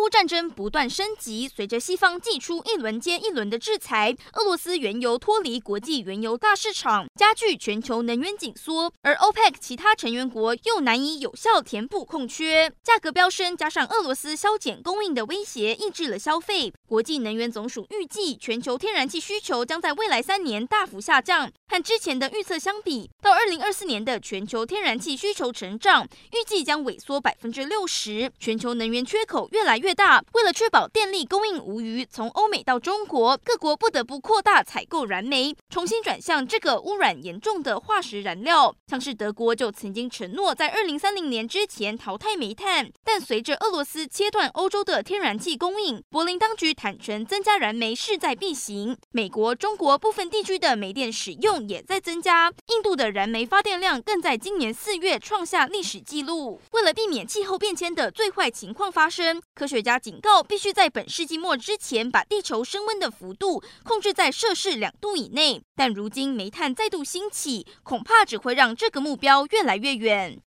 乌战争不断升级，随着西方祭出一轮接一轮的制裁，俄罗斯原油脱离国际原油大市场，加剧全球能源紧缩，而 OPEC 其他成员国又难以有效填补空缺，价格飙升，加上俄罗斯削减供应的威胁，抑制了消费。国际能源总署预计，全球天然气需求将在未来三年大幅下降，和之前的预测相比，到二零二四年的全球天然气需求成长预计将萎缩百分之六十，全球能源缺口越来越越大，为了确保电力供应无虞，从欧美到中国，各国不得不扩大采购燃煤，重新转向这个污染严重的化石燃料。像是德国就曾经承诺在二零三零年之前淘汰煤炭，但随着俄罗斯切断欧洲的天然气供应，柏林当局坦承增加燃煤势在必行。美国、中国部分地区的煤电使用也在增加，印度的燃煤发电量更在今年四月创下历史纪录。为了避免气候变迁的最坏情况发生，科学国家警告，必须在本世纪末之前把地球升温的幅度控制在摄氏两度以内。但如今煤炭再度兴起，恐怕只会让这个目标越来越远。